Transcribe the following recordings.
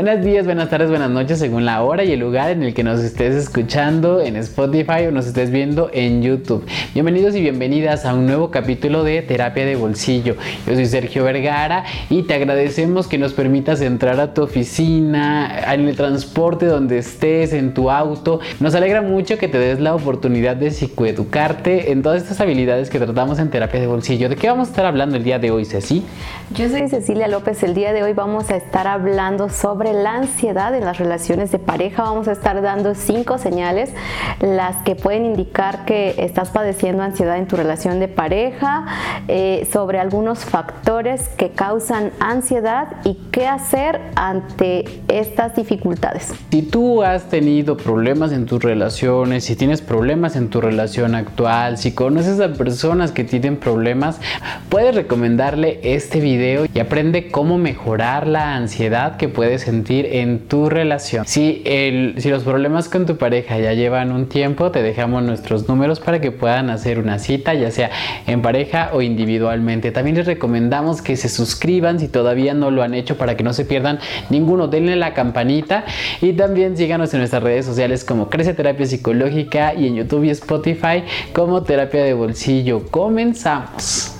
Buenos días, buenas tardes, buenas noches, según la hora y el lugar en el que nos estés escuchando en Spotify o nos estés viendo en YouTube. Bienvenidos y bienvenidas a un nuevo capítulo de Terapia de Bolsillo. Yo soy Sergio Vergara y te agradecemos que nos permitas entrar a tu oficina, en el transporte donde estés, en tu auto. Nos alegra mucho que te des la oportunidad de psicoeducarte en todas estas habilidades que tratamos en Terapia de Bolsillo. ¿De qué vamos a estar hablando el día de hoy, Ceci? Yo soy Cecilia López. El día de hoy vamos a estar hablando sobre la ansiedad en las relaciones de pareja. Vamos a estar dando cinco señales, las que pueden indicar que estás padeciendo ansiedad en tu relación de pareja, eh, sobre algunos factores que causan ansiedad y qué hacer ante estas dificultades. Si tú has tenido problemas en tus relaciones, si tienes problemas en tu relación actual, si conoces a personas que tienen problemas, puedes recomendarle este video y aprende cómo mejorar la ansiedad que puedes sentir en tu relación. Si, el, si los problemas con tu pareja ya llevan un tiempo, te dejamos nuestros números para que puedan hacer una cita, ya sea en pareja o individualmente. También les recomendamos que se suscriban si todavía no lo han hecho para que no se pierdan ninguno. Denle la campanita y también síganos en nuestras redes sociales como Crece Terapia Psicológica y en YouTube y Spotify como Terapia de Bolsillo. Comenzamos.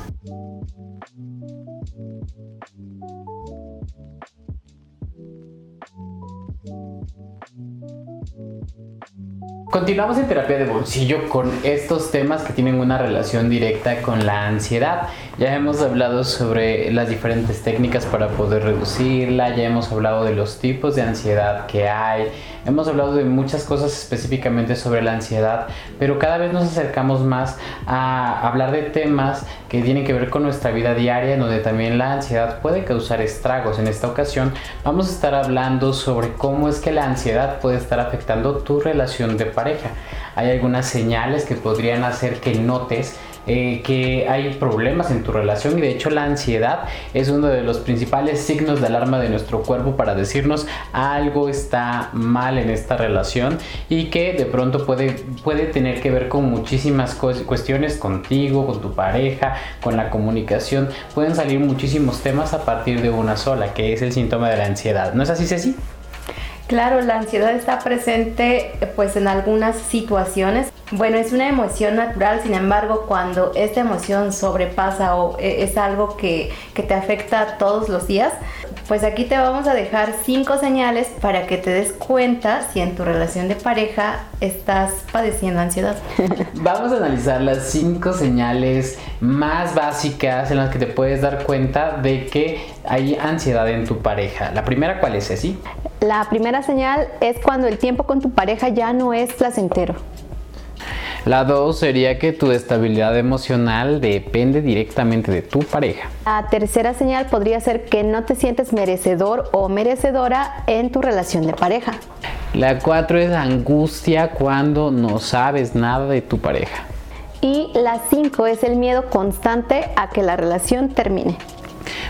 Continuamos en terapia de bolsillo con estos temas que tienen una relación directa con la ansiedad. Ya hemos hablado sobre las diferentes técnicas para poder reducirla, ya hemos hablado de los tipos de ansiedad que hay, hemos hablado de muchas cosas específicamente sobre la ansiedad, pero cada vez nos acercamos más a hablar de temas que tienen que ver con nuestra vida diaria, donde también la ansiedad puede causar estragos. En esta ocasión vamos a estar hablando sobre cómo es que la ansiedad puede estar afectando tu relación de pareja. Hay algunas señales que podrían hacer que notes eh, que hay problemas en tu relación y de hecho la ansiedad es uno de los principales signos de alarma de nuestro cuerpo para decirnos algo está mal en esta relación y que de pronto puede, puede tener que ver con muchísimas cuestiones contigo, con tu pareja, con la comunicación. Pueden salir muchísimos temas a partir de una sola, que es el síntoma de la ansiedad. ¿No es así, Ceci? Claro, la ansiedad está presente pues en algunas situaciones. Bueno, es una emoción natural, sin embargo, cuando esta emoción sobrepasa o e, es algo que, que te afecta todos los días, pues aquí te vamos a dejar cinco señales para que te des cuenta si en tu relación de pareja estás padeciendo ansiedad. Vamos a analizar las cinco señales más básicas en las que te puedes dar cuenta de que hay ansiedad en tu pareja. La primera, ¿cuál es, Ceci? La primera señal es cuando el tiempo con tu pareja ya no es placentero. La dos sería que tu estabilidad emocional depende directamente de tu pareja. La tercera señal podría ser que no te sientes merecedor o merecedora en tu relación de pareja. La cuatro es angustia cuando no sabes nada de tu pareja. Y la cinco es el miedo constante a que la relación termine.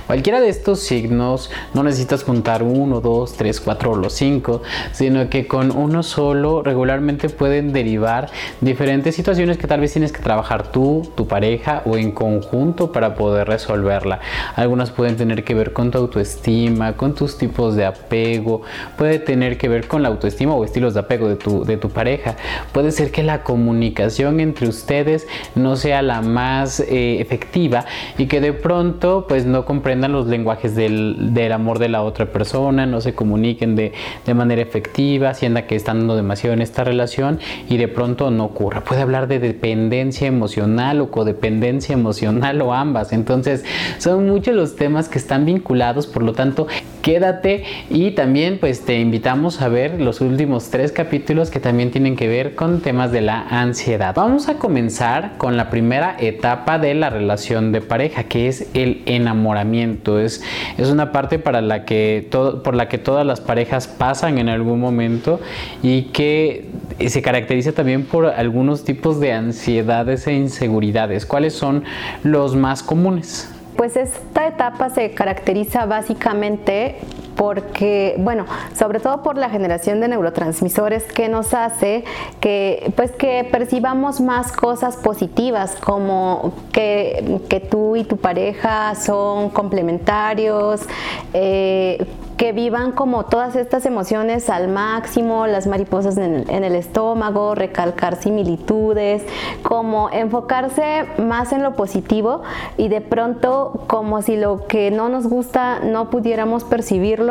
Cualquiera de estos signos no necesitas juntar uno, dos, tres, cuatro o los cinco, sino que con uno solo regularmente pueden derivar diferentes situaciones que tal vez tienes que trabajar tú, tu pareja o en conjunto para poder resolverla. Algunas pueden tener que ver con tu autoestima, con tus tipos de apego, puede tener que ver con la autoestima o estilos de apego de tu, de tu pareja. Puede ser que la comunicación entre ustedes no sea la más eh, efectiva y que de pronto pues no comprendan los lenguajes del, del, amor de la otra persona, no se comuniquen de, de manera efectiva, sientan que están dando demasiado en esta relación y de pronto no ocurra. Puede hablar de dependencia emocional o codependencia emocional o ambas. Entonces son muchos los temas que están vinculados, por lo tanto quédate y también pues te invitamos a ver los últimos tres capítulos que también tienen que ver con temas de la ansiedad. Vamos a comenzar con la primera etapa de la relación de pareja que es el enamoramiento. Es, es una parte para la que por la que todas las parejas pasan en algún momento y que se caracteriza también por algunos tipos de ansiedades e inseguridades. ¿Cuáles son los más comunes? Pues esta etapa se caracteriza básicamente porque, bueno, sobre todo por la generación de neurotransmisores que nos hace que, pues, que percibamos más cosas positivas, como que, tú y tu pareja son complementarios, eh, que vivan como todas estas emociones al máximo, las mariposas en el, estómago, recalcar similitudes, como enfocarse más en lo positivo y de pronto como si lo que no nos gusta no pudiéramos percibirlo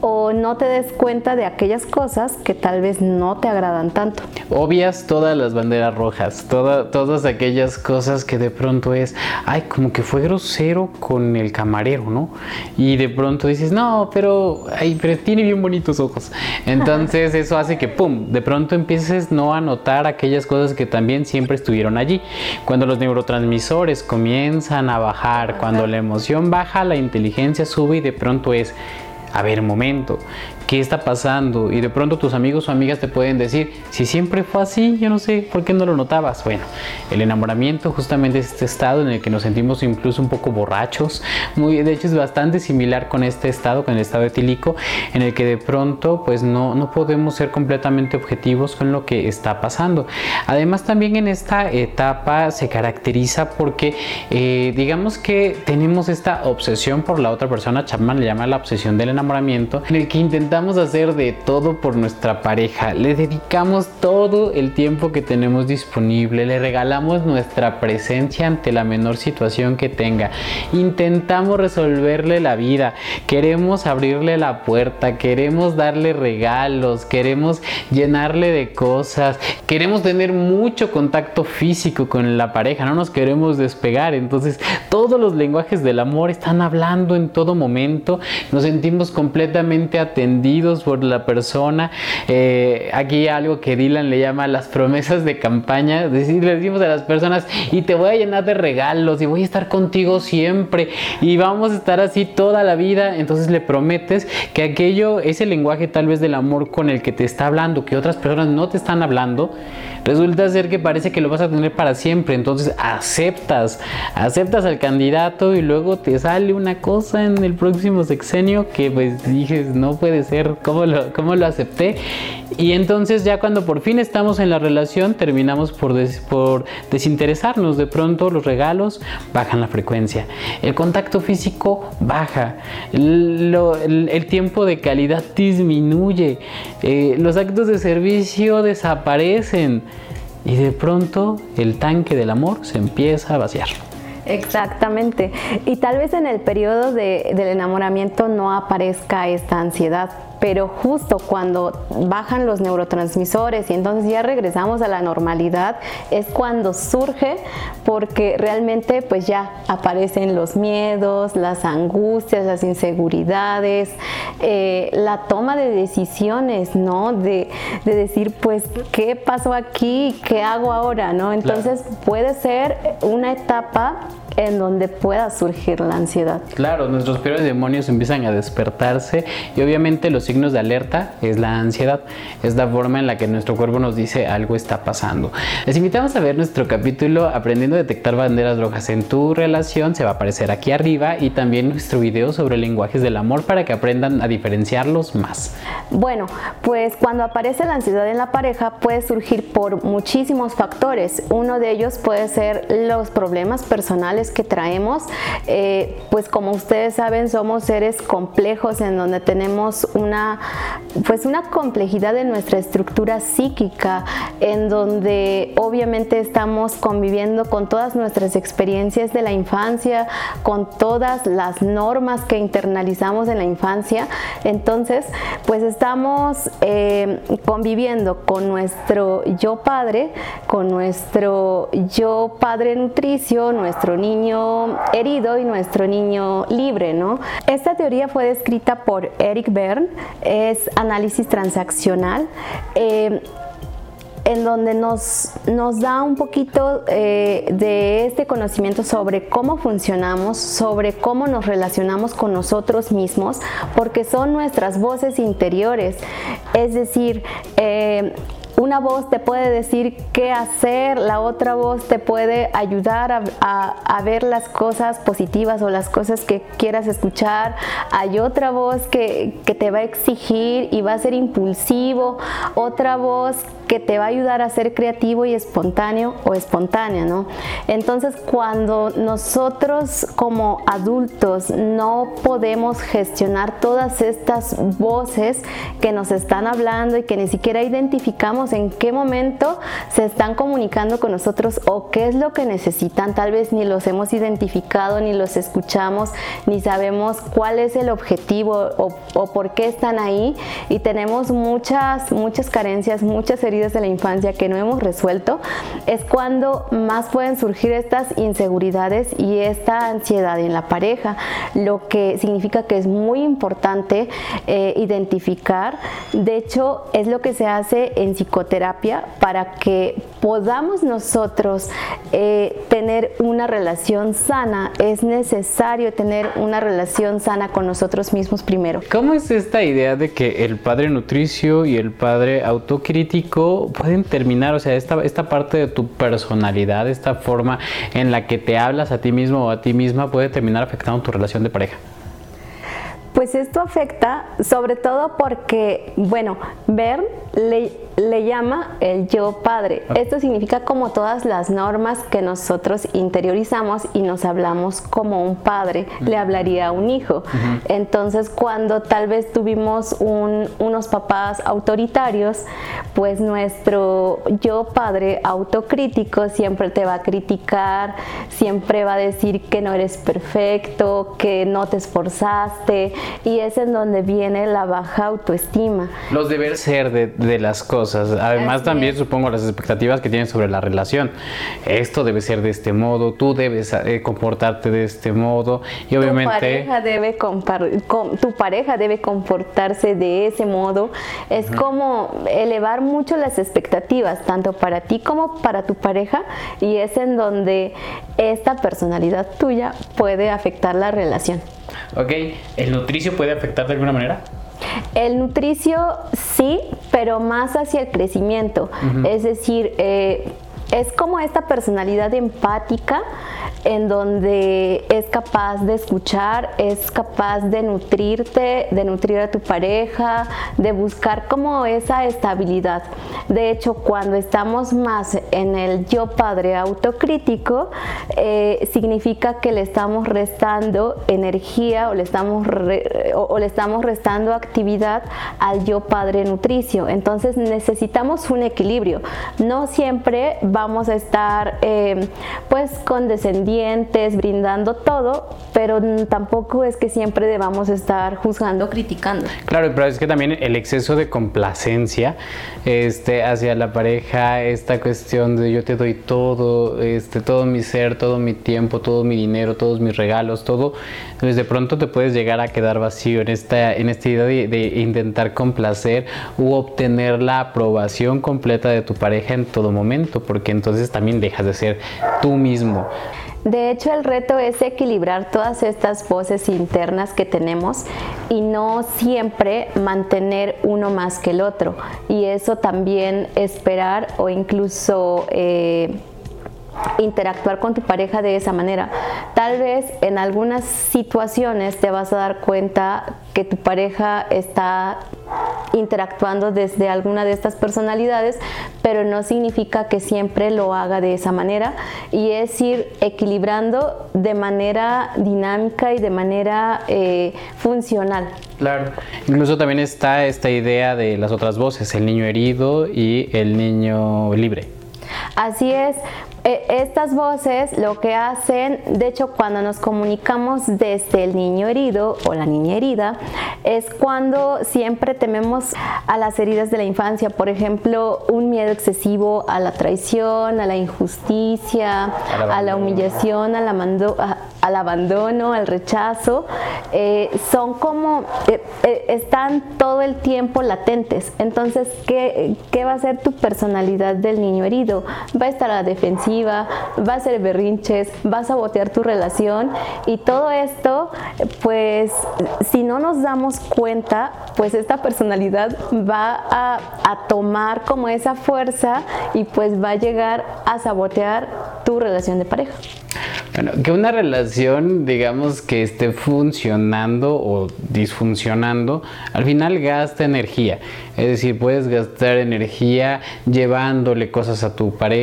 o no te des cuenta de aquellas cosas que tal vez no te agradan tanto. Obvias todas las banderas rojas, todas aquellas cosas que de pronto es, ay, como que fue grosero con el camarero, ¿no? Y de pronto dices, no, pero, ay, pero tiene bien bonitos ojos. Entonces eso hace que, ¡pum!, de pronto empieces no a notar aquellas cosas que también siempre estuvieron allí. Cuando los neurotransmisores comienzan a bajar, cuando la emoción baja, la inteligencia sube y de pronto es, a ver, momento, ¿qué está pasando? Y de pronto tus amigos o amigas te pueden decir, si siempre fue así, yo no sé, ¿por qué no lo notabas? Bueno, el enamoramiento justamente es este estado en el que nos sentimos incluso un poco borrachos, muy, de hecho es bastante similar con este estado, con el estado etílico, en el que de pronto pues no, no podemos ser completamente objetivos con lo que está pasando. Además también en esta etapa se caracteriza porque eh, digamos que tenemos esta obsesión por la otra persona, Chapman le llama la obsesión del enamoramiento, en el que intentamos hacer de todo por nuestra pareja, le dedicamos todo el tiempo que tenemos disponible, le regalamos nuestra presencia ante la menor situación que tenga, intentamos resolverle la vida, queremos abrirle la puerta, queremos darle regalos, queremos llenarle de cosas, queremos tener mucho contacto físico con la pareja, no nos queremos despegar, entonces todos los lenguajes del amor están hablando en todo momento, nos sentimos completamente atendidos, por la persona. Eh, aquí algo que Dylan le llama las promesas de campaña. Le decimos a las personas, y te voy a llenar de regalos, y voy a estar contigo siempre, y vamos a estar así toda la vida. Entonces le prometes que aquello, ese lenguaje tal vez del amor con el que te está hablando, que otras personas no te están hablando, resulta ser que parece que lo vas a tener para siempre. Entonces aceptas, aceptas al candidato y luego te sale una cosa en el próximo sexenio que pues dices, no puede ser, ¿cómo lo, cómo lo acepté? Y entonces ya cuando por fin estamos en la relación terminamos por, por desinteresarnos. De pronto los regalos bajan la frecuencia, el contacto físico baja, el, tiempo de calidad disminuye, eh, los actos de servicio desaparecen y de pronto el tanque del amor se empieza a vaciar. Exactamente. Y tal vez en el periodo del enamoramiento no aparezca esta ansiedad, pero justo cuando bajan los neurotransmisores y entonces ya regresamos a la normalidad, es cuando surge porque realmente pues ya aparecen los miedos, las angustias, las inseguridades, eh, la toma de decisiones, ¿no? De, decir pues qué pasó aquí, qué hago ahora, ¿no? Entonces puede ser una etapa en donde pueda surgir la ansiedad. Claro, nuestros peores demonios empiezan a despertarse y obviamente los signos de alerta es la ansiedad, es la forma en la que nuestro cuerpo nos dice algo está pasando. Les invitamos a ver nuestro capítulo Aprendiendo a detectar banderas rojas en tu relación, se va a aparecer aquí arriba y también nuestro video sobre lenguajes del amor para que aprendan a diferenciarlos más. Bueno, pues cuando aparece la ansiedad en la pareja puede surgir por muchísimos factores. Uno de ellos puede ser los problemas personales que traemos, eh, pues como ustedes saben, somos seres complejos en donde tenemos una, pues una complejidad en nuestra estructura psíquica, en donde obviamente estamos conviviendo con todas nuestras experiencias de la infancia, con todas las normas que internalizamos en la infancia. Entonces, pues estamos eh, conviviendo con nuestro yo padre, con nuestro yo padre nutricio, nuestro niño herido y nuestro niño libre, ¿no? Esta teoría fue descrita por Eric Berne, es análisis transaccional. Eh, en donde nos, nos, da un poquito eh, de este conocimiento sobre cómo funcionamos, sobre cómo nos relacionamos con nosotros mismos, porque son nuestras voces interiores. Es decir, eh, una voz te puede decir qué hacer, la otra voz te puede ayudar a, ver las cosas positivas o las cosas que quieras escuchar. Hay otra voz que, que te va a exigir y va a ser impulsivo, otra voz que te va a ayudar a ser creativo y espontáneo o espontánea, ¿no? Entonces, cuando nosotros como adultos no podemos gestionar todas estas voces que nos están hablando y que ni siquiera identificamos en qué momento se están comunicando con nosotros o qué es lo que necesitan, tal vez ni los hemos identificado, ni los escuchamos, ni sabemos cuál es el objetivo o, o por qué están ahí. Y tenemos muchas, muchas carencias, muchas heridas de la infancia que no hemos resuelto, es cuando más pueden surgir estas inseguridades y esta ansiedad en la pareja, lo que significa que es muy importante eh, identificar. De hecho, es lo que se hace en psicoterapia para que podamos nosotros eh, tener una relación sana. Es necesario tener una relación sana con nosotros mismos primero. ¿Cómo es esta idea de que el padre nutricio y el padre autocrítico pueden terminar, o sea, esta, esta parte de tu personalidad, esta forma en la que te hablas a ti mismo o a ti misma puede terminar afectando tu relación de pareja. Pues esto afecta sobre todo porque, bueno, ver le, le llama el yo padre. Ah. Esto significa como todas las normas que nosotros interiorizamos y nos hablamos como un padre le hablaría a un hijo. Entonces, cuando tal vez tuvimos unos papás autoritarios, pues nuestro yo padre autocrítico siempre te va a criticar, siempre va a decir que no eres perfecto, que no te esforzaste y es en donde viene la baja autoestima. Los deber ser de, de las cosas. Además también supongo las expectativas que tienes sobre la relación. Esto debe ser de este modo, tú debes eh, comportarte de este modo y obviamente... Tu pareja, debe tu pareja debe comportarse de ese modo. Es como elevar mucho las expectativas, tanto para ti como para tu pareja y es en donde esta personalidad tuya puede afectar la relación. Ok, ¿el nutricio puede afectar de alguna manera? El nutricio sí, pero más hacia el crecimiento. Es decir, eh, es como esta personalidad empática en donde es capaz de escuchar, es capaz de nutrirte, de nutrir a tu pareja, de buscar como esa estabilidad. De hecho, cuando estamos más en el yo padre autocrítico, eh, significa que le estamos restando energía o le estamos, o, le estamos restando actividad al yo padre nutricio. Entonces necesitamos un equilibrio. No siempre vamos a estar eh, pues condescendientes brindando todo, pero tampoco es que siempre debamos estar juzgando, criticando. Claro, pero es que también el exceso de complacencia este, hacia la pareja, esta cuestión de yo te doy todo, este, todo mi ser, todo mi tiempo, todo mi dinero, todos mis regalos, todo, pues de pronto te puedes llegar a quedar vacío en esta, en esta idea de, de intentar complacer u obtener la aprobación completa de tu pareja en todo momento, porque entonces también dejas de ser tú mismo. De hecho, el reto es equilibrar todas estas voces internas que tenemos y no siempre mantener uno más que el otro. Y eso también esperar o incluso... Eh, interactuar con tu pareja de esa manera. Tal vez en algunas situaciones te vas a dar cuenta que tu pareja está interactuando desde alguna de estas personalidades, pero no significa que siempre lo haga de esa manera y es ir equilibrando de manera dinámica y de manera eh, funcional. Claro, incluso también está esta idea de las otras voces, el niño herido y el niño libre. Así es, e, estas voces lo que hacen, de hecho cuando nos comunicamos desde el niño herido o la niña herida, es cuando siempre tememos a las heridas de la infancia, por ejemplo, un miedo excesivo a la traición, a la injusticia, a la, humillación, a la mando al abandono, al rechazo, eh, son como, eh, eh, están todo el tiempo latentes. Entonces, ¿qué, ¿qué, va a ser tu personalidad del niño herido? Va a estar a la defensiva, va a ser berrinches, va a sabotear tu relación y todo esto, pues, si no nos damos cuenta, pues esta personalidad va a, a tomar como esa fuerza y pues va a llegar a sabotear tu relación de pareja. Bueno, que una relación, digamos, que esté funcionando o disfuncionando, al final gasta energía. Es decir, puedes gastar energía llevándole cosas a tu pareja,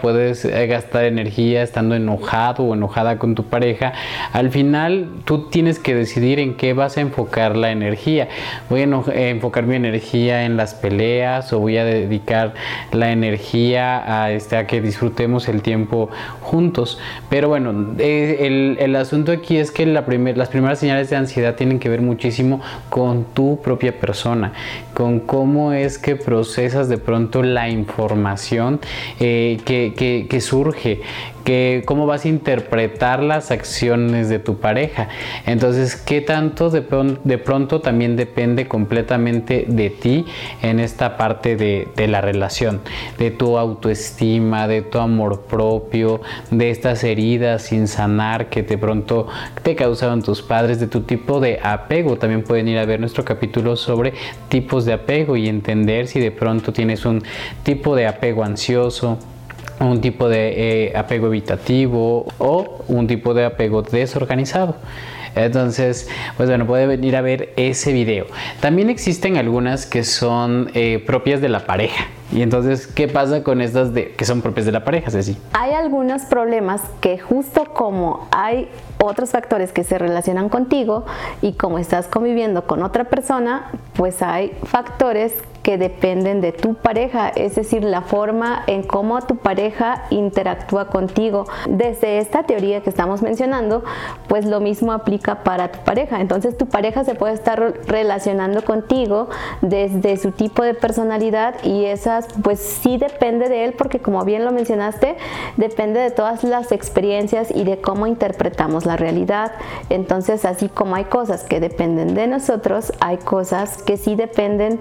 puedes eh, gastar energía estando enojado o enojada con tu pareja. Al final, tú tienes que decidir en qué vas a enfocar la energía. Voy a enfocar mi energía en las peleas o voy a dedicar la energía a, este, que disfrutemos el tiempo juntos. Pero bueno, eh, el, asunto aquí es que las primeras señales de ansiedad tienen que ver muchísimo con tu propia persona, con cómo es que procesas de pronto la información eh, que surge, cómo vas a interpretar las acciones de tu pareja. Entonces, ¿qué tanto de, pronto también depende completamente de ti en esta parte de, la relación, de tu autoestima, de tu amor propio, de estas heridas sin sanar que de pronto te causaron tus padres, de tu tipo de apego. También pueden ir a ver nuestro capítulo sobre tipos de apego y entender si de pronto tienes un tipo de apego ansioso un tipo de eh, apego evitativo o un tipo de apego desorganizado. Entonces, pues bueno, puede venir a ver ese video. También existen algunas que son eh, propias de la pareja. Y entonces, ¿qué pasa con estas de, que son propias de la pareja, Ceci? Hay algunos problemas que justo como hay otros factores que se relacionan contigo y como estás conviviendo con otra persona, pues hay factores que dependen de tu pareja, es decir, la forma en cómo tu pareja interactúa contigo. Desde esta teoría que estamos mencionando, pues lo mismo aplica para tu pareja. Entonces tu pareja se puede estar relacionando contigo desde su tipo de personalidad y pues sí depende de él porque como bien lo mencionaste, depende de todas las experiencias y de cómo interpretamos la realidad. Entonces así como hay cosas que dependen de nosotros, hay cosas que sí dependen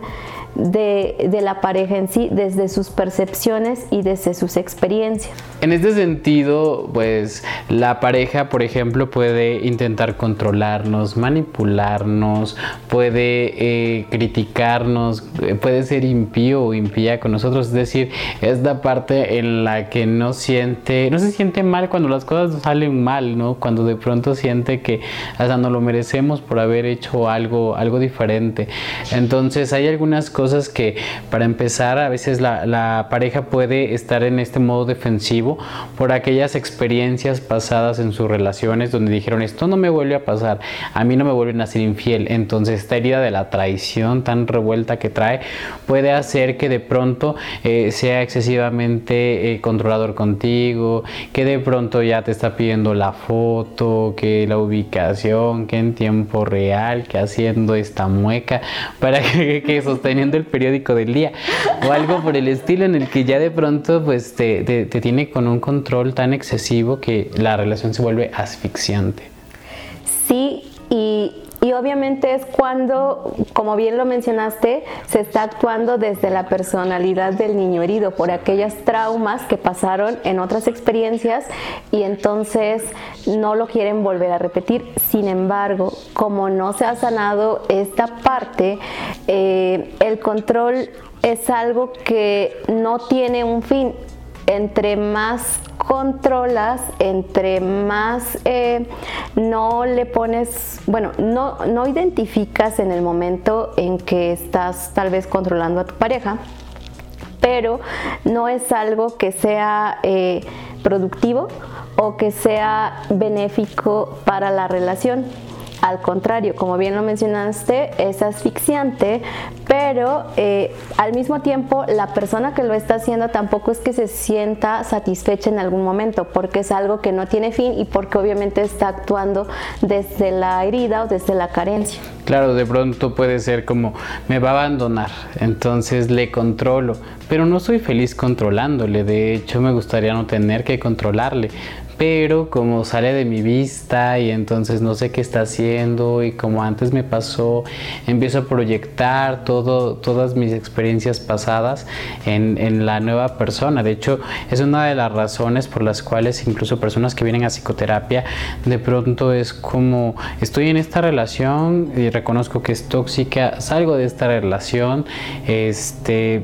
de, la pareja en sí, desde sus percepciones y desde sus experiencias. En este sentido, pues la pareja, por ejemplo, puede intentar controlarnos, manipularnos, puede eh, criticarnos, eh, puede ser impío o impía con nosotros. Es decir, es la parte en la que no siente, no se siente mal cuando las cosas salen mal, ¿no? Cuando de pronto siente que hasta no lo merecemos por haber hecho algo, algo diferente. Entonces hay algunas cosas que para empezar a veces la, pareja puede estar en este modo defensivo por aquellas experiencias pasadas en sus relaciones donde dijeron esto no me vuelve a pasar, a mí no me vuelven a ser infiel. Entonces esta herida de la traición tan revuelta que trae puede hacer que de pronto eh, sea excesivamente eh, controlador contigo, que de pronto ya te está pidiendo la foto, que la ubicación, que en tiempo real, que haciendo esta mueca para que, que sosteniendo el periódico del día o algo por el estilo en el que ya de pronto pues te, te tiene con un control tan excesivo que la relación se vuelve asfixiante. Sí, y y obviamente es cuando, como bien lo mencionaste, se está actuando desde la personalidad del niño herido por aquellas traumas que pasaron en otras experiencias y entonces no lo quieren volver a repetir. Sin embargo, como no se ha sanado esta parte, eh, el control es algo que no tiene un fin. Entre más controlas, entre más eh, no le pones, bueno, no, no identificas en el momento en que estás tal vez controlando a tu pareja, pero no es algo que sea eh, productivo o que sea benéfico para la relación. Al contrario, como bien lo mencionaste, es asfixiante, pero eh, al mismo tiempo la persona que lo está haciendo tampoco es que se sienta satisfecha en algún momento, porque es algo que no tiene fin y porque obviamente está actuando desde la herida o desde la carencia. Claro, de pronto puede ser como me va a abandonar, entonces le controlo, pero no soy feliz controlándole, de hecho me gustaría no tener que controlarle, pero como sale de mi vista y entonces no sé qué está haciendo y como antes me pasó, empiezo a proyectar todas mis experiencias pasadas en, en la nueva persona. De hecho, es una de las razones por las cuales incluso personas que vienen a psicoterapia, de pronto es como estoy en esta relación y reconozco que es tóxica, salgo de esta relación, este,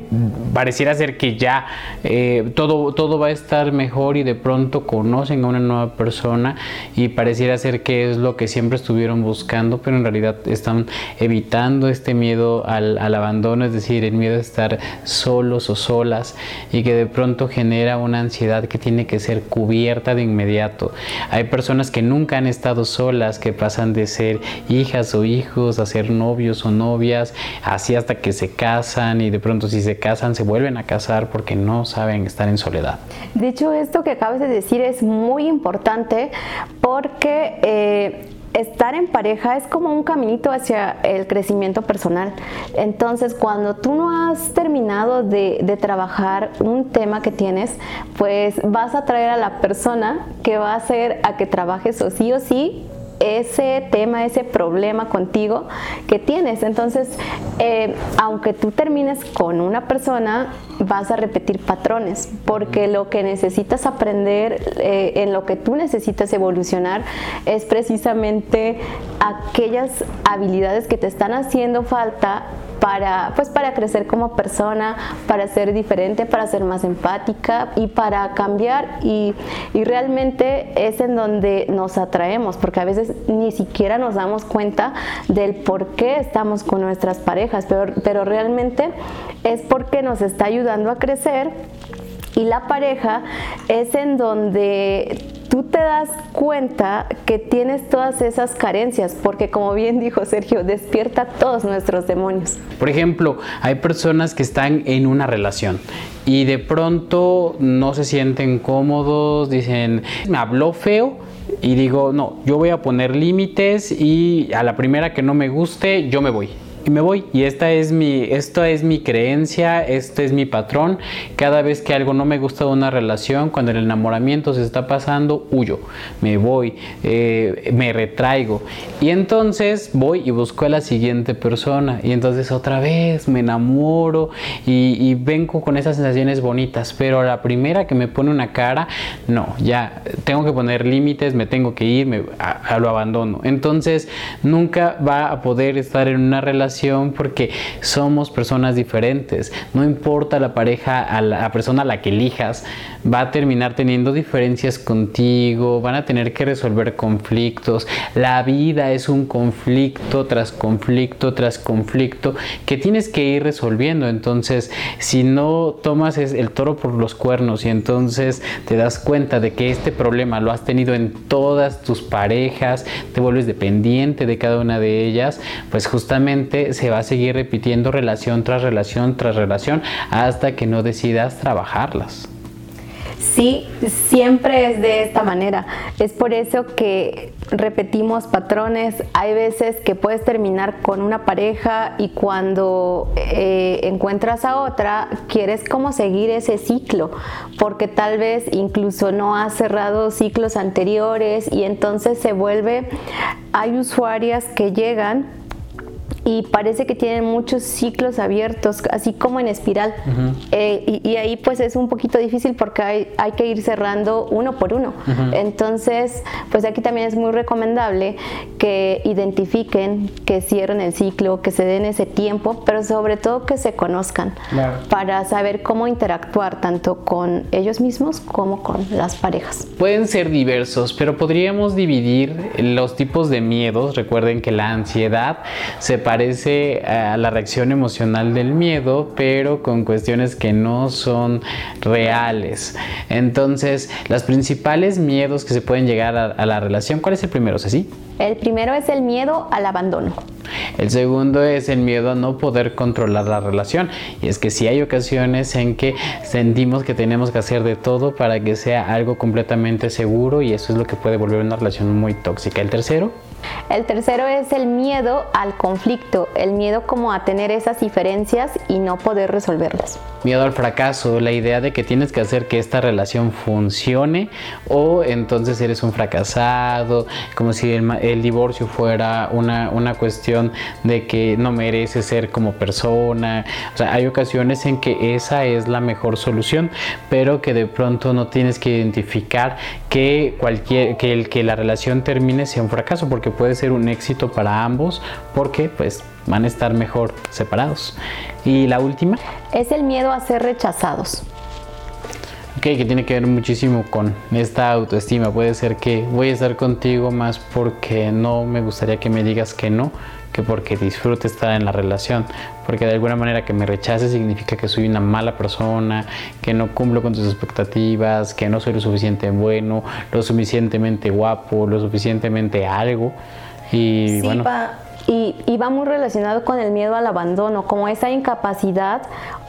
pareciera ser que ya eh, todo, todo va a estar mejor y de pronto conocen a una nueva persona y pareciera ser que es lo que siempre estuvieron buscando, pero en realidad están evitando este miedo al, al abandono, es decir, el miedo a estar solos o solas y que de pronto genera una ansiedad que tiene que ser cubierta de inmediato. Hay personas que nunca han estado solas, que pasan de ser hijas o hijos a ser novios o novias, así hasta que se casan y de pronto si se casan se vuelven a casar porque no saben estar en soledad. De hecho, esto que acabas de decir es muy importante porque... Eh, estar en pareja es como un caminito hacia el crecimiento personal. Entonces, cuando tú no has terminado de, de, trabajar un tema que tienes, pues vas a traer a la persona que va a hacer a que trabajes o sí o sí ese tema, ese problema contigo que tienes. Entonces, eh, aunque tú termines con una persona, vas a repetir patrones, porque lo que necesitas aprender, eh, en lo que tú necesitas evolucionar, es precisamente aquellas habilidades que te están haciendo falta para, pues para crecer como persona, para ser diferente, para ser más empática y para cambiar. Y, y realmente es en donde nos atraemos, porque a veces ni siquiera nos damos cuenta del por qué estamos con nuestras parejas, pero, pero realmente es porque nos está ayudando a crecer y la pareja es en donde tú te das cuenta que tienes todas esas carencias, porque como bien dijo Sergio, despierta todos nuestros demonios. Por ejemplo, hay personas que están en una relación y de pronto no se sienten cómodos, dicen, me habló feo. Y digo, no, yo voy a poner límites y a la primera que no me guste, yo me voy y me voy. Y esta es mi, esto es mi creencia, este es mi patrón. Cada vez que algo no me gusta de una relación, cuando el enamoramiento se está pasando, huyo, me voy, eh, me retraigo. Y entonces voy y busco a la siguiente persona. Y entonces otra vez me enamoro y, vengo con esas sensaciones bonitas. Pero la primera que me pone una cara, no, ya tengo que poner límites, me tengo que ir, me, a, lo abandono. Entonces nunca va a poder estar en una relación porque somos personas diferentes. No importa la pareja, a la persona a la que elijas, va a terminar teniendo diferencias contigo, van a tener que resolver conflictos. La vida es un conflicto tras conflicto tras conflicto que tienes que ir resolviendo. Entonces, si no tomas el toro por los cuernos y entonces te das cuenta de que este problema lo has tenido en todas tus parejas, te vuelves dependiente de cada una de ellas, pues justamente se va a seguir repitiendo relación tras relación tras relación hasta que no decidas trabajarlas. Sí, siempre es de esta manera. Es por eso que repetimos patrones. Hay veces que puedes terminar con una pareja y cuando eh, encuentras a otra, quieres como seguir ese ciclo, porque tal vez incluso no has cerrado ciclos anteriores y entonces se vuelve, hay usuarias que llegan y parece que tienen muchos ciclos abiertos, así como en espiral. Eh, y, ahí pues es un poquito difícil porque hay, hay que ir cerrando uno por uno. Entonces, pues aquí también es muy recomendable que identifiquen, que cierren el ciclo, que se den ese tiempo, pero sobre todo que se conozcan para saber cómo interactuar tanto con ellos mismos como con las parejas. Pueden ser diversos, pero podríamos dividir los tipos de miedos. Recuerden que la ansiedad se parece a la reacción emocional del miedo, pero con cuestiones que no son reales. Entonces, los principales miedos que se pueden llegar a, la relación, ¿cuál es el primero, Ceci? El primero es el miedo al abandono. El segundo es el miedo a no poder controlar la relación. Y es que si hay ocasiones en que sentimos que tenemos que hacer de todo para que sea algo completamente seguro y eso es lo que puede volver una relación muy tóxica. El tercero El tercero es el miedo al conflicto, el miedo como a tener esas diferencias y no poder resolverlas. Miedo al fracaso, la idea de que tienes que hacer que esta relación funcione o entonces eres un fracasado, como si el, divorcio fuera una, una, cuestión de que no mereces ser como persona. O sea, hay ocasiones en que esa es la mejor solución, pero que de pronto no tienes que identificar que cualquier que el que la relación termine sea un fracaso, porque puede ser un éxito para ambos, porque pues van a estar mejor separados. Y la última es el miedo a ser rechazados. Ok, que tiene que ver muchísimo con esta autoestima. Puede ser que voy a estar contigo más porque no me gustaría que me digas que no, que porque disfrute estar en la relación. Porque de alguna manera que me rechace significa que soy una mala persona, que no cumplo con tus expectativas, que no soy lo suficiente bueno, lo suficientemente guapo, lo suficientemente algo. Y bueno. Y, va muy relacionado con el miedo al abandono, como esa incapacidad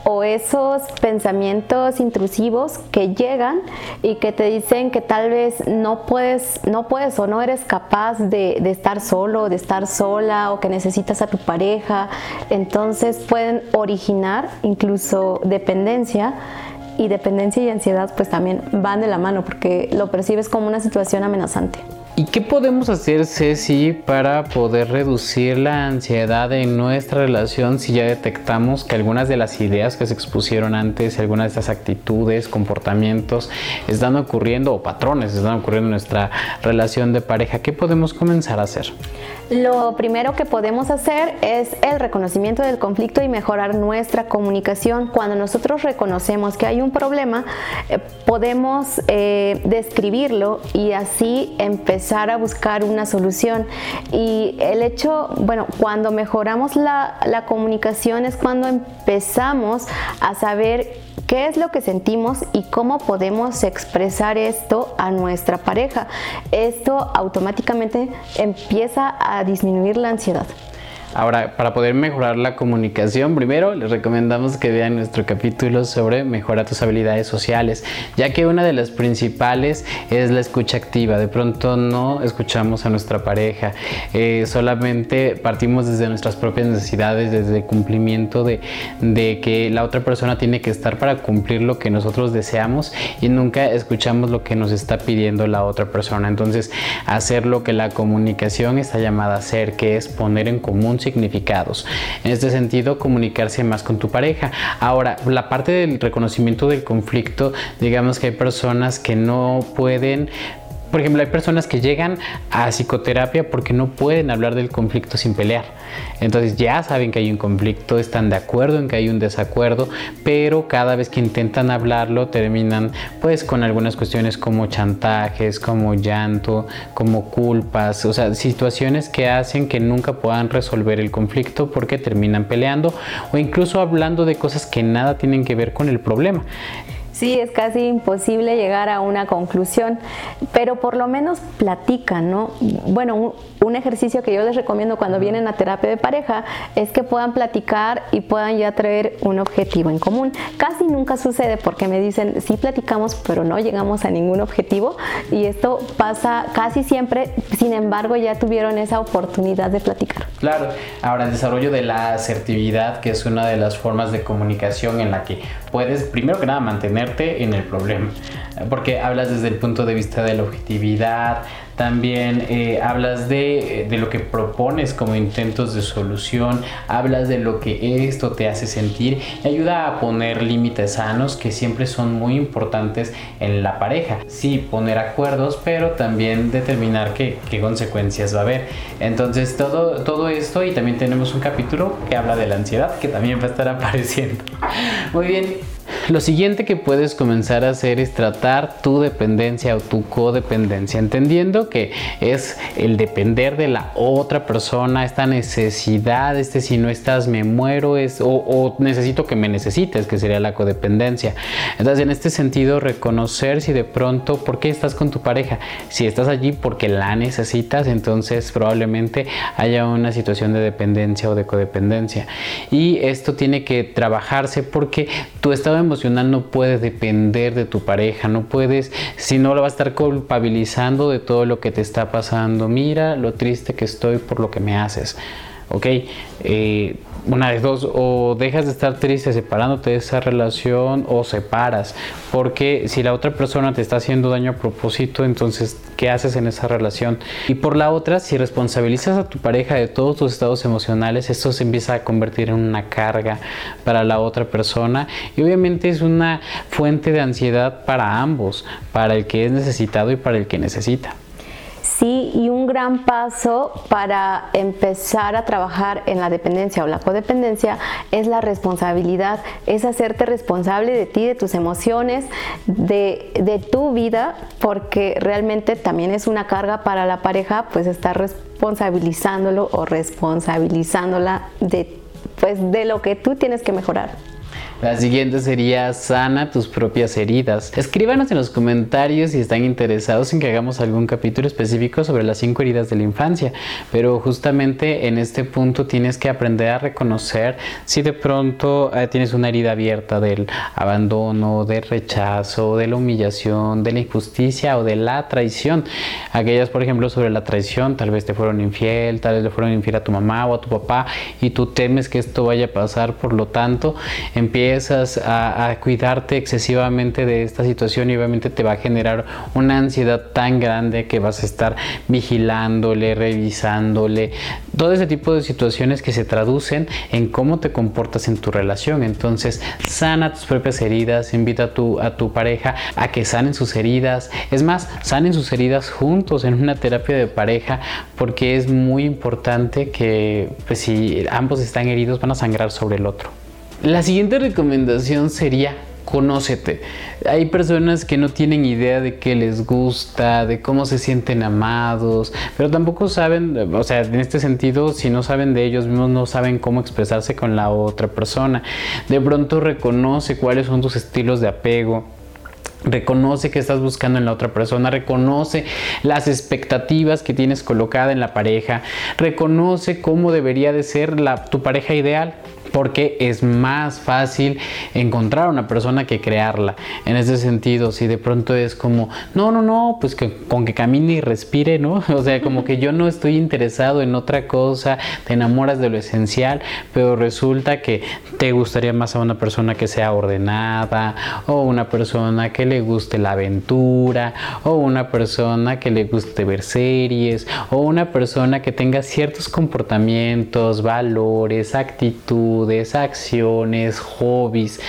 o esos pensamientos intrusivos que llegan y que te dicen que tal vez no puedes, no puedes o no eres capaz de, de estar solo, de estar sola o que necesitas a tu pareja. Entonces pueden originar incluso dependencia y dependencia y ansiedad pues también van de la mano porque lo percibes como una situación amenazante. ¿Y qué podemos hacer, Ceci, para poder reducir la ansiedad en nuestra relación si ya detectamos que algunas de las ideas que se expusieron antes, algunas de estas actitudes, comportamientos están ocurriendo o patrones están ocurriendo en nuestra relación de pareja? ¿Qué podemos comenzar a hacer? Lo primero que podemos hacer es el reconocimiento del conflicto y mejorar nuestra comunicación. Cuando nosotros reconocemos que hay un problema, eh, podemos eh, describirlo y así empezar a buscar una solución. Y el hecho, bueno, cuando mejoramos la, la comunicación es cuando empezamos a saber qué es lo que sentimos y cómo podemos expresar esto a nuestra pareja. Esto automáticamente empieza a disminuir la ansiedad. Ahora, para poder mejorar la comunicación, primero les recomendamos que vean nuestro capítulo sobre mejora tus habilidades sociales, ya que una de las principales es la escucha activa. De pronto no escuchamos a nuestra pareja, eh, solamente partimos desde nuestras propias necesidades, desde el cumplimiento de, de que la otra persona tiene que estar para cumplir lo que nosotros deseamos y nunca escuchamos lo que nos está pidiendo la otra persona. Entonces, hacer lo que la comunicación está llamada a hacer, que es poner en común significados. En este sentido, comunicarse más con tu pareja. Ahora, la parte del reconocimiento del conflicto, digamos que hay personas que no pueden por ejemplo, hay personas que llegan a psicoterapia porque no pueden hablar del conflicto sin pelear. Entonces ya saben que hay un conflicto, están de acuerdo en que hay un desacuerdo, pero cada vez que intentan hablarlo terminan pues con algunas cuestiones como chantajes, como llanto, como culpas, o sea, situaciones que hacen que nunca puedan resolver el conflicto porque terminan peleando o incluso hablando de cosas que nada tienen que ver con el problema. Sí, es casi imposible llegar a una conclusión, pero por lo menos platican, ¿no? Bueno, un, ejercicio que yo les recomiendo cuando vienen a terapia de pareja es que puedan platicar y puedan ya traer un objetivo en común. Casi nunca sucede porque me dicen, sí platicamos, pero no llegamos a ningún objetivo y esto pasa casi siempre, sin embargo ya tuvieron esa oportunidad de platicar. Claro, ahora el desarrollo de la asertividad, que es una de las formas de comunicación en la que puedes, primero que nada, mantener en el problema, porque hablas desde el punto de vista de la objetividad, también eh, hablas de, de, lo que propones como intentos de solución, hablas de lo que esto te hace sentir y ayuda a poner límites sanos que siempre son muy importantes en la pareja. Sí, poner acuerdos, pero también determinar qué, qué consecuencias va a haber. Entonces todo, todo esto y también tenemos un capítulo que habla de la ansiedad que también va a estar apareciendo. Muy bien, lo siguiente que puedes comenzar a hacer es tratar tu dependencia o tu codependencia, entendiendo que es el depender de la otra persona, esta necesidad, este si no estás me muero, es, o, necesito que me necesites, que sería la codependencia. Entonces, en este sentido, reconocer si de pronto, ¿por qué estás con tu pareja? Si estás allí porque la necesitas, entonces probablemente haya una situación de dependencia o de codependencia. Y esto tiene que trabajarse porque tu estado emocional no puede depender de tu pareja, no puedes, si no lo vas a estar culpabilizando de todo lo que te está pasando. Mira lo triste que estoy por lo que me haces. ¿ok? Eh, una de dos, o dejas de estar triste separándote de esa relación o separas, porque si la otra persona te está haciendo daño a propósito, entonces, ¿qué haces en esa relación? Y por la otra, si responsabilizas a tu pareja de todos tus estados emocionales, esto se empieza a convertir en una carga para la otra persona y obviamente es una fuente de ansiedad para ambos, para el que es necesitado y para el que necesita. Sí, y un gran paso para empezar a trabajar en la dependencia o la codependencia es la responsabilidad, es hacerte responsable de ti, de tus emociones, de, de tu vida, porque realmente también es una carga para la pareja, pues estar responsabilizándolo o responsabilizándola de, pues, de lo que tú tienes que mejorar. La siguiente sería sana tus propias heridas. Escríbanos en los comentarios si están interesados en que hagamos algún capítulo específico sobre las cinco heridas de la infancia. Pero justamente en este punto tienes que aprender a reconocer si de pronto eh, tienes una herida abierta del abandono, del rechazo, de la humillación, de la injusticia o de la traición. Aquellas, por ejemplo, sobre la traición, tal vez te fueron infiel, tal vez le fueron infiel a tu mamá o a tu papá y tú temes que esto vaya a pasar, por lo tanto, empieza empiezas a, cuidarte excesivamente de esta situación y obviamente te va a generar una ansiedad tan grande que vas a estar vigilándole, revisándole, todo ese tipo de situaciones que se traducen en cómo te comportas en tu relación. Entonces, sana tus propias heridas, invita a tu, a tu pareja a que sanen sus heridas. Es más, sanen sus heridas juntos en una terapia de pareja porque es muy importante que pues, si ambos están heridos van a sangrar sobre el otro. La siguiente recomendación sería conócete. Hay personas que no tienen idea de qué les gusta, de cómo se sienten amados, pero tampoco saben, o sea, en este sentido, si no saben de ellos mismos, no saben cómo expresarse con la otra persona. De pronto reconoce cuáles son tus estilos de apego. Reconoce que estás buscando en la otra persona, reconoce las expectativas que tienes colocada en la pareja, reconoce cómo debería de ser la, tu pareja ideal porque es más fácil encontrar una persona que crearla. En ese sentido, si de pronto es como, no, no, no, pues que con que camine y respire, ¿no? O sea, como que yo no estoy interesado en otra cosa, te enamoras de lo esencial, pero resulta que te gustaría más a una persona que sea ordenada, o una persona que le guste la aventura, o una persona que le guste ver series, o una persona que tenga ciertos comportamientos, valores, actitudes, acciones, hobbies.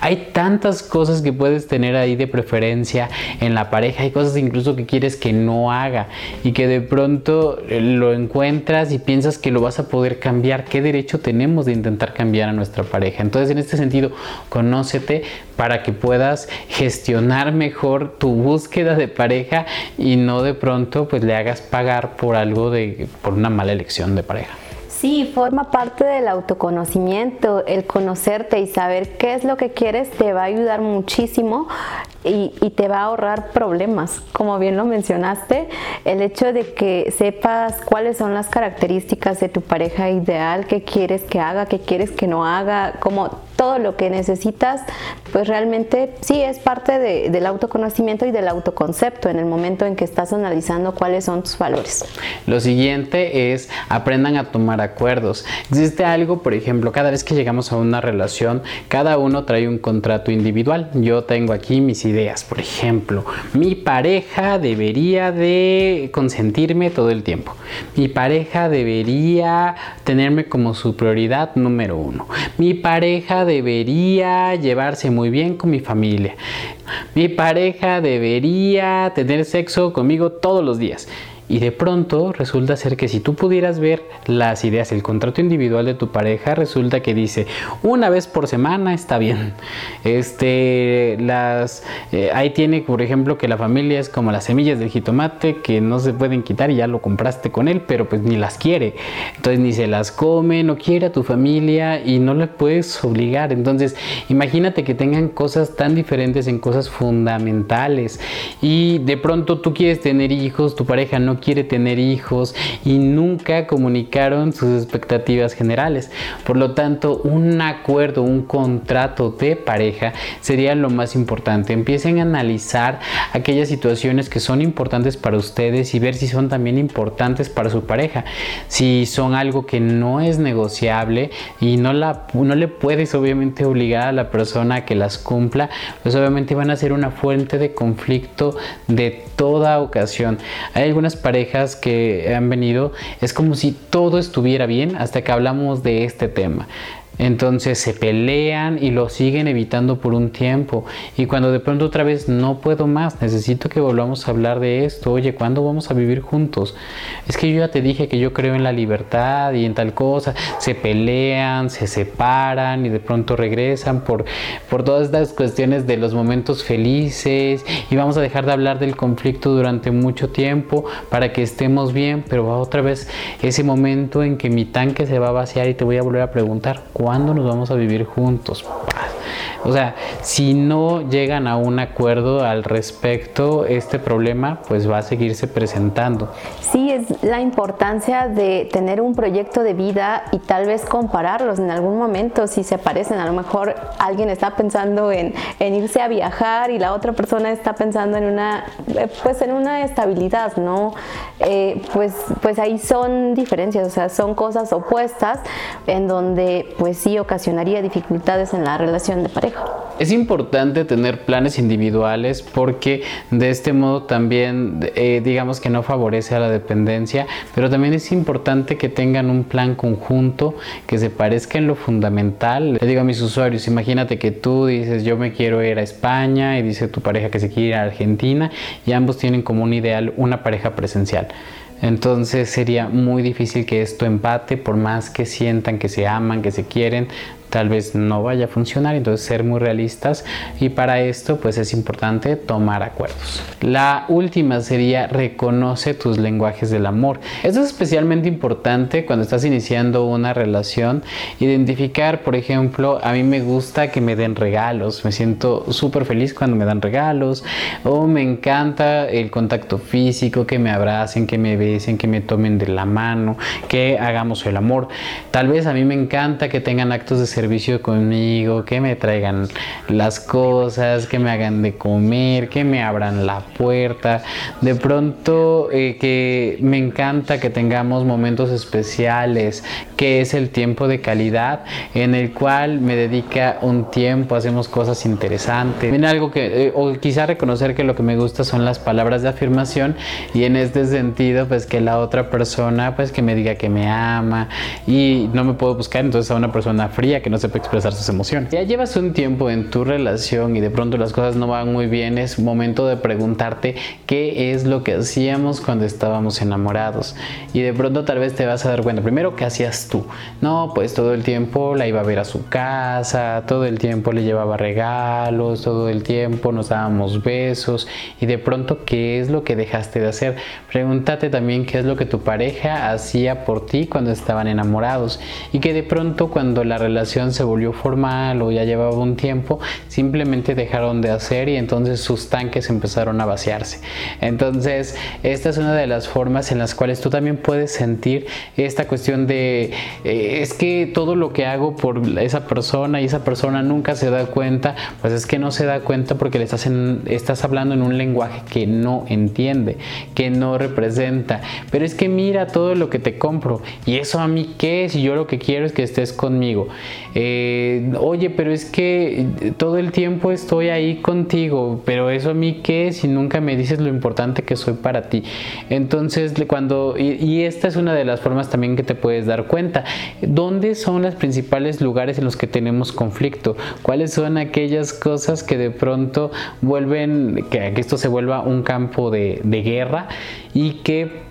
Hay tantas cosas que puedes tener ahí de preferencia en la pareja. Hay cosas incluso que quieres que no haga y que de pronto eh, lo encuentras y piensas que lo vas a poder cambiar. ¿Qué derecho tenemos de intentar cambiar a nuestra pareja? Entonces, en este sentido, conócete para que puedas gestionar mejor tu búsqueda de pareja y no de pronto pues le hagas pagar por algo de por una mala elección de pareja. Sí, forma parte del autoconocimiento, el conocerte y saber qué es lo que quieres te va a ayudar muchísimo y, te va a ahorrar problemas. Como bien lo mencionaste, el hecho de que sepas cuáles son las características de tu pareja ideal, qué quieres que haga, qué quieres que no haga, como todo lo que necesitas, pues realmente sí es parte del autoconocimiento y del autoconcepto en el momento en que estás analizando cuáles son tus valores. Lo siguiente es aprendan a tomar acuerdos. Existe algo, por ejemplo, cada vez que llegamos a una relación, cada uno trae un contrato individual. Yo tengo aquí mis ideas, por ejemplo, mi pareja debería de consentirme todo el tiempo. Mi pareja debería tenerme como su prioridad número uno. Mi pareja debería llevarse muy bien con mi familia. Mi pareja debería tener sexo conmigo todos los días. Y de pronto resulta ser que si tú pudieras ver las ideas, el contrato individual de tu pareja, resulta que dice una vez por semana está bien. Este, las, eh, ahí tiene, por ejemplo, que la familia es como las semillas del jitomate que no se pueden quitar y ya lo compraste con él, pero pues ni las quiere. Entonces ni se las come, no quiere a tu familia y no le puedes obligar. Entonces imagínate que tengan cosas tan diferentes en cosas fundamentales y de pronto tú quieres tener hijos, tu pareja no quiere tener hijos y nunca comunicaron sus expectativas generales. Por lo tanto, un acuerdo, un contrato de pareja sería lo más importante. Empiecen a analizar aquellas situaciones que son importantes para ustedes y ver si son también importantes para su pareja. Si son algo que no es negociable y no, la, no le puedes obviamente obligar a la persona a que las cumpla, pues obviamente van a ser una fuente de conflicto de toda ocasión. Hay algunas parejas que han venido, es como si todo estuviera bien hasta que hablamos de este tema. Entonces se pelean y lo siguen evitando por un tiempo. Y cuando de pronto otra vez no puedo más, necesito que volvamos a hablar de esto. Oye, ¿cuándo vamos a vivir juntos? Es que yo ya te dije que yo creo en la libertad y en tal cosa. Se pelean, se separan y de pronto regresan por, por todas estas cuestiones de los momentos felices. Y vamos a dejar de hablar del conflicto durante mucho tiempo para que estemos bien. Pero va otra vez ese momento en que mi tanque se va a vaciar y te voy a volver a preguntar ¿Cuándo nos vamos a vivir juntos? O sea, si no llegan a un acuerdo al respecto, este problema pues va a seguirse presentando. Sí, es la importancia de tener un proyecto de vida y tal vez compararlos en algún momento si se parecen. A lo mejor alguien está pensando en, irse a viajar y la otra persona está pensando en una, pues en una estabilidad, ¿no? Eh, pues, pues ahí son diferencias, o sea, son cosas opuestas en donde pues sí ocasionaría dificultades en la relación de pareja. Es importante tener planes individuales porque de este modo también eh, digamos que no favorece a la dependencia, pero también es importante que tengan un plan conjunto que se parezca en lo fundamental. Le digo a mis usuarios, imagínate que tú dices yo me quiero ir a España y dice tu pareja que se quiere ir a Argentina y ambos tienen como un ideal una pareja presencial. Entonces sería muy difícil que esto empate por más que sientan que se aman, que se quieren, tal vez no vaya a funcionar, entonces ser muy realistas y para esto pues es importante tomar acuerdos. La última sería reconoce tus lenguajes del amor. Esto es especialmente importante cuando estás iniciando una relación, identificar, por ejemplo, a mí me gusta que me den regalos, me siento súper feliz cuando me dan regalos o me encanta el contacto físico, que me abracen, que me besen, que me tomen de la mano, que hagamos el amor. Tal vez a mí me encanta que tengan actos de servicio conmigo, que me traigan las cosas, que me hagan de comer, que me abran la puerta. De pronto eh, que me encanta que tengamos momentos especiales, que es el tiempo de calidad en el cual me dedica un tiempo, hacemos cosas interesantes. Viene algo que, eh, o quizá reconocer que lo que me gusta son las palabras de afirmación y en este sentido pues que la otra persona pues que me diga que me ama y no me puedo buscar entonces a una persona fría que no sepa expresar sus emociones. Ya llevas un tiempo en tu relación y de pronto las cosas no van muy bien, es momento de preguntarte qué es lo que hacíamos cuando estábamos enamorados. Y de pronto tal vez te vas a dar cuenta, primero, ¿qué hacías tú? No, pues todo el tiempo la iba a ver a su casa, todo el tiempo le llevaba regalos, todo el tiempo nos dábamos besos y de pronto, ¿qué es lo que dejaste de hacer? Pregúntate también qué es lo que tu pareja hacía por ti cuando estaban enamorados y que de pronto cuando la relación se volvió formal o ya llevaba un tiempo, simplemente dejaron de hacer y entonces sus tanques empezaron a vaciarse. Entonces, esta es una de las formas en las cuales tú también puedes sentir esta cuestión de eh, es que todo lo que hago por esa persona y esa persona nunca se da cuenta, pues es que no se da cuenta porque le estás, estás hablando en un lenguaje que no entiende, que no representa. Pero es que mira todo lo que te compro y eso a mí qué si yo lo que quiero es que estés conmigo. Eh, oye, pero es que todo el tiempo estoy ahí contigo, pero eso a mí qué si nunca me dices lo importante que soy para ti. Entonces, cuando, y, esta es una de las formas también que te puedes dar cuenta, ¿dónde son los principales lugares en los que tenemos conflicto? ¿Cuáles son aquellas cosas que de pronto vuelven, que, esto se vuelva un campo de, de guerra y que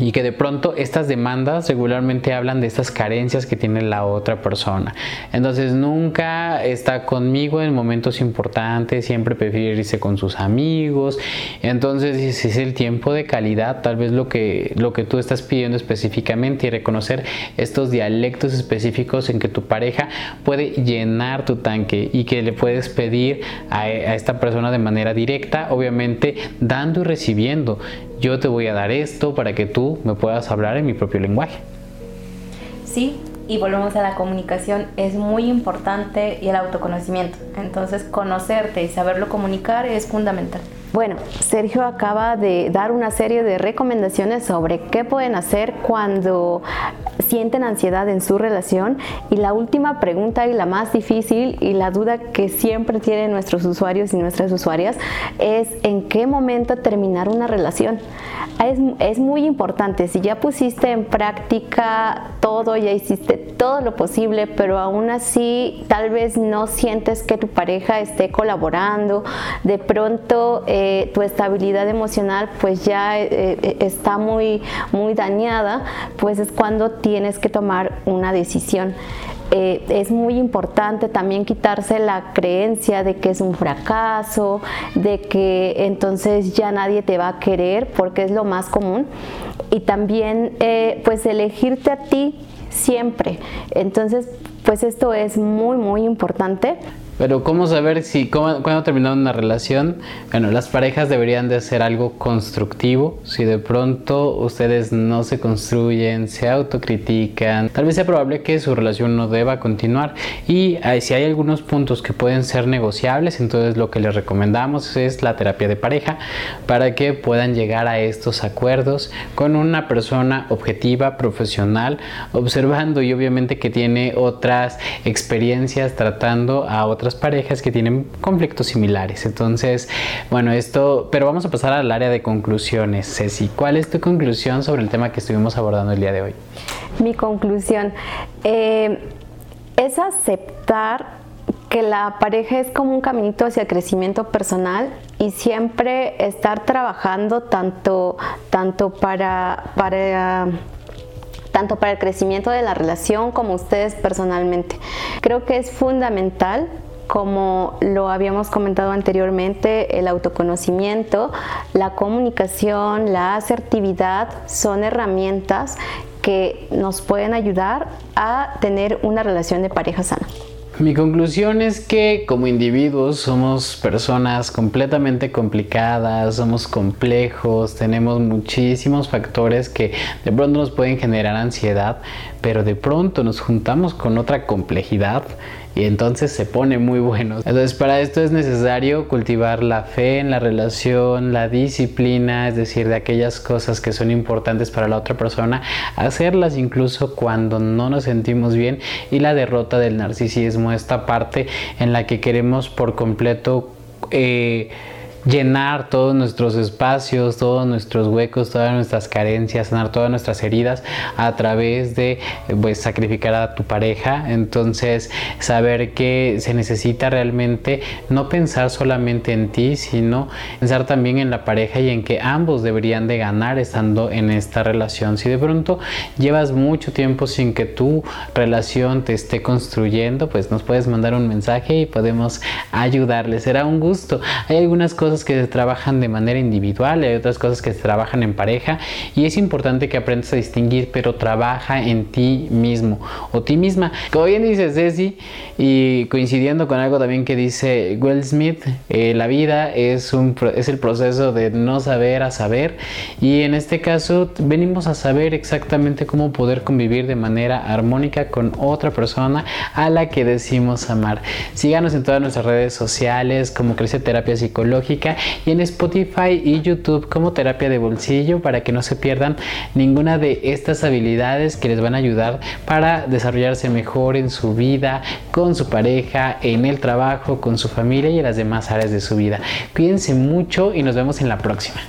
y que de pronto estas demandas regularmente hablan de estas carencias que tiene la otra persona. Entonces nunca está conmigo en momentos importantes, siempre prefiere irse con sus amigos. Entonces si es el tiempo de calidad, tal vez lo que, lo que tú estás pidiendo específicamente y reconocer estos dialectos específicos en que tu pareja puede llenar tu tanque y que le puedes pedir a esta persona de manera directa, obviamente dando y recibiendo yo te voy a dar esto para que tú me puedas hablar en mi propio lenguaje. Sí, y volvemos a la comunicación, es muy importante y el autoconocimiento. Entonces, conocerte y saberlo comunicar es fundamental. Bueno, Sergio acaba de dar una serie de recomendaciones sobre qué pueden hacer cuando sienten ansiedad en su relación y la última pregunta y la más difícil y la duda que siempre tienen nuestros usuarios y nuestras usuarias es en qué momento terminar una relación. Es, es muy importante, si ya pusiste en práctica todo, ya hiciste todo lo posible, pero aún así tal vez no sientes que tu pareja esté colaborando, de pronto eh, tu estabilidad emocional pues ya eh, eh, está muy, muy dañada, pues es cuando tienes que tomar una decisión. es muy importante también quitarse la creencia de que es un fracaso, de que entonces ya nadie te va a querer, porque es lo más común. Y también pues elegirte a ti siempre. Entonces, pues esto es muy, muy importante. Pero ¿cómo saber si cuando terminado una relación? Bueno, las parejas deberían de hacer algo constructivo. Si de pronto ustedes no se construyen, se autocritican, tal vez sea probable que su relación no deba continuar. Y si hay algunos puntos que pueden ser negociables, entonces lo que les recomendamos es la terapia de pareja para que puedan llegar a estos acuerdos con una persona objetiva, profesional, observando y obviamente que tiene otras experiencias tratando a otras parejas que tienen conflictos similares. Entonces, bueno, esto, pero vamos a pasar al área de conclusiones. Ceci, ¿cuál es tu conclusión sobre el tema que estuvimos abordando el día de hoy? Mi conclusión eh, es aceptar que la pareja es como un caminito hacia el crecimiento personal y siempre estar trabajando tanto, tanto para, para tanto para el crecimiento de la relación como ustedes personalmente. Creo que es fundamental como lo habíamos comentado anteriormente, el autoconocimiento, la comunicación, la asertividad son herramientas que nos pueden ayudar a tener una relación de pareja sana. Mi conclusión es que como individuos somos personas completamente complicadas, somos complejos, tenemos muchísimos factores que de pronto nos pueden generar ansiedad, pero de pronto nos juntamos con otra complejidad y entonces se pone muy bueno. Entonces para esto es necesario cultivar la fe en la relación, la disciplina, es decir, de aquellas cosas que son importantes para la otra persona, hacerlas incluso cuando no nos sentimos bien y la derrota del narcisismo, esta parte en la que queremos por completo... Eh, llenar todos nuestros espacios, todos nuestros huecos, todas nuestras carencias, sanar todas nuestras heridas a través de pues, sacrificar a tu pareja. Entonces, saber que se necesita realmente no pensar solamente en ti, sino pensar también en la pareja y en que ambos deberían de ganar estando en esta relación. Si de pronto llevas mucho tiempo sin que tu relación te esté construyendo, pues nos puedes mandar un mensaje y podemos ayudarle. Será un gusto. Hay algunas cosas que se trabajan de manera individual, hay otras cosas que se trabajan en pareja y es importante que aprendas a distinguir, pero trabaja en ti mismo o ti misma. Como bien dice Ceci y coincidiendo con algo también que dice Will Smith, eh, la vida es, un, es el proceso de no saber a saber y en este caso venimos a saber exactamente cómo poder convivir de manera armónica con otra persona a la que decimos amar. Síganos en todas nuestras redes sociales como Crece Terapia Psicológica y en Spotify y YouTube como terapia de bolsillo para que no se pierdan ninguna de estas habilidades que les van a ayudar para desarrollarse mejor en su vida, con su pareja, en el trabajo, con su familia y en las demás áreas de su vida. Cuídense mucho y nos vemos en la próxima.